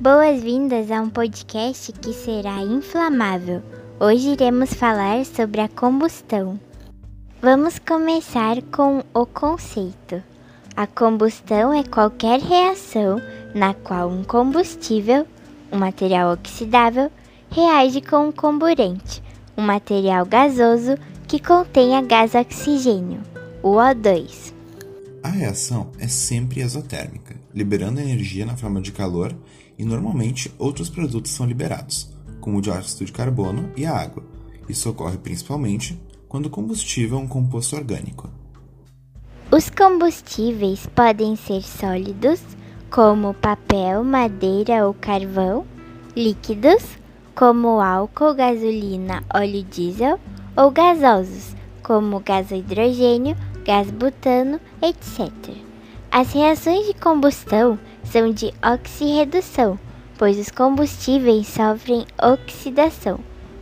Boas-vindas a um podcast que será inflamável. Hoje iremos falar sobre a combustão. Vamos começar com o conceito. A combustão é qualquer reação na qual um combustível, um material oxidável, reage com um comburente, um material gasoso que contenha gás oxigênio, o O2. A reação é sempre exotérmica, liberando energia na forma de calor e normalmente outros produtos são liberados, como o dióxido de carbono e a água. Isso ocorre principalmente quando o combustível é um composto orgânico. Os combustíveis podem ser sólidos, como papel, madeira ou carvão, líquidos, como álcool, gasolina, óleo diesel, ou gasosos, como gás hidrogênio, gás butano, etc. As reações de combustão são de oxirredução, pois os combustíveis sofrem oxidação,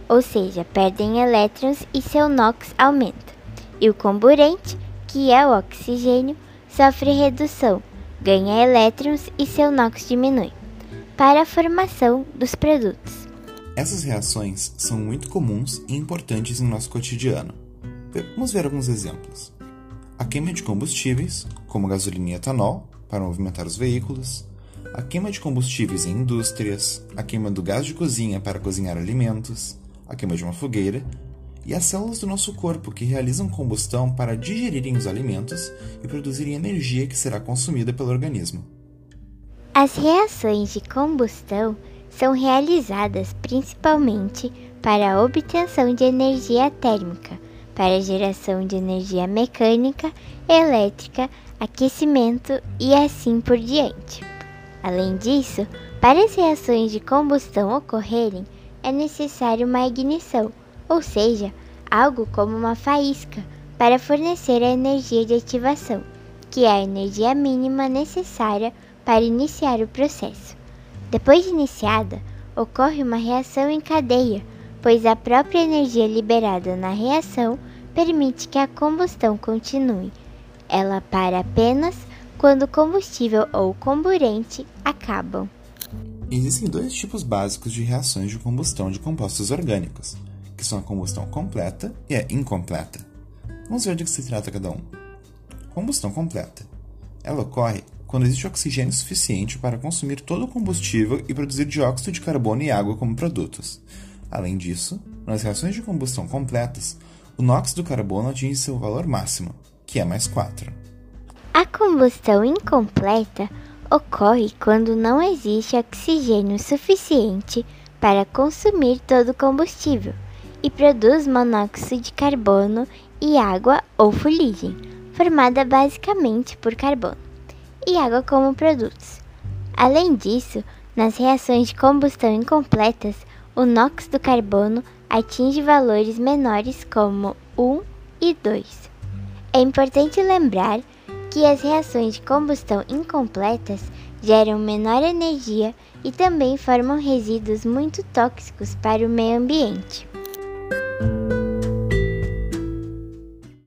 ou seja, perdem elétrons e seu NOx aumenta. E o comburente, que é o oxigênio, sofre redução, ganha elétrons e seu NOx diminui, para a formação dos produtos. Essas reações são muito comuns e importantes em nosso cotidiano. Vamos ver alguns exemplos. A queima de combustíveis, como gasolina e etanol, para movimentar os veículos, a queima de combustíveis em indústrias, a queima do gás de cozinha para cozinhar alimentos, a queima de uma fogueira. E as células do nosso corpo que realizam combustão para digerirem os alimentos e produzirem energia que será consumida pelo organismo. As reações de combustão são realizadas principalmente para a obtenção de energia térmica, para geração de energia mecânica, elétrica, aquecimento e assim por diante. Além disso, para as reações de combustão ocorrerem, é necessário uma ignição, ou seja, algo como uma faísca, para fornecer a energia de ativação, que é a energia mínima necessária para iniciar o processo. Depois de iniciada, ocorre uma reação em cadeia, pois a própria energia liberada na reação permite que a combustão continue. Ela para apenas quando o combustível ou comburente acabam. Existem dois tipos básicos de reações de combustão de compostos orgânicos, que são a combustão completa e a incompleta. Vamos ver de que se trata cada um. Combustão completa. Ela ocorre quando existe oxigênio suficiente para consumir todo o combustível e produzir dióxido de carbono e água como produtos. Além disso, nas reações de combustão completas, o NOx do carbono atinge seu valor máximo, que é mais 4. A combustão incompleta ocorre quando não existe oxigênio suficiente para consumir todo o combustível e produz monóxido de carbono e água ou fuligem, formada basicamente por carbono, e água como produtos. Além disso, nas reações de combustão incompletas, o NOx do carbono atinge valores menores como 1 e 2. É importante lembrar que as reações de combustão incompletas geram menor energia e também formam resíduos muito tóxicos para o meio ambiente.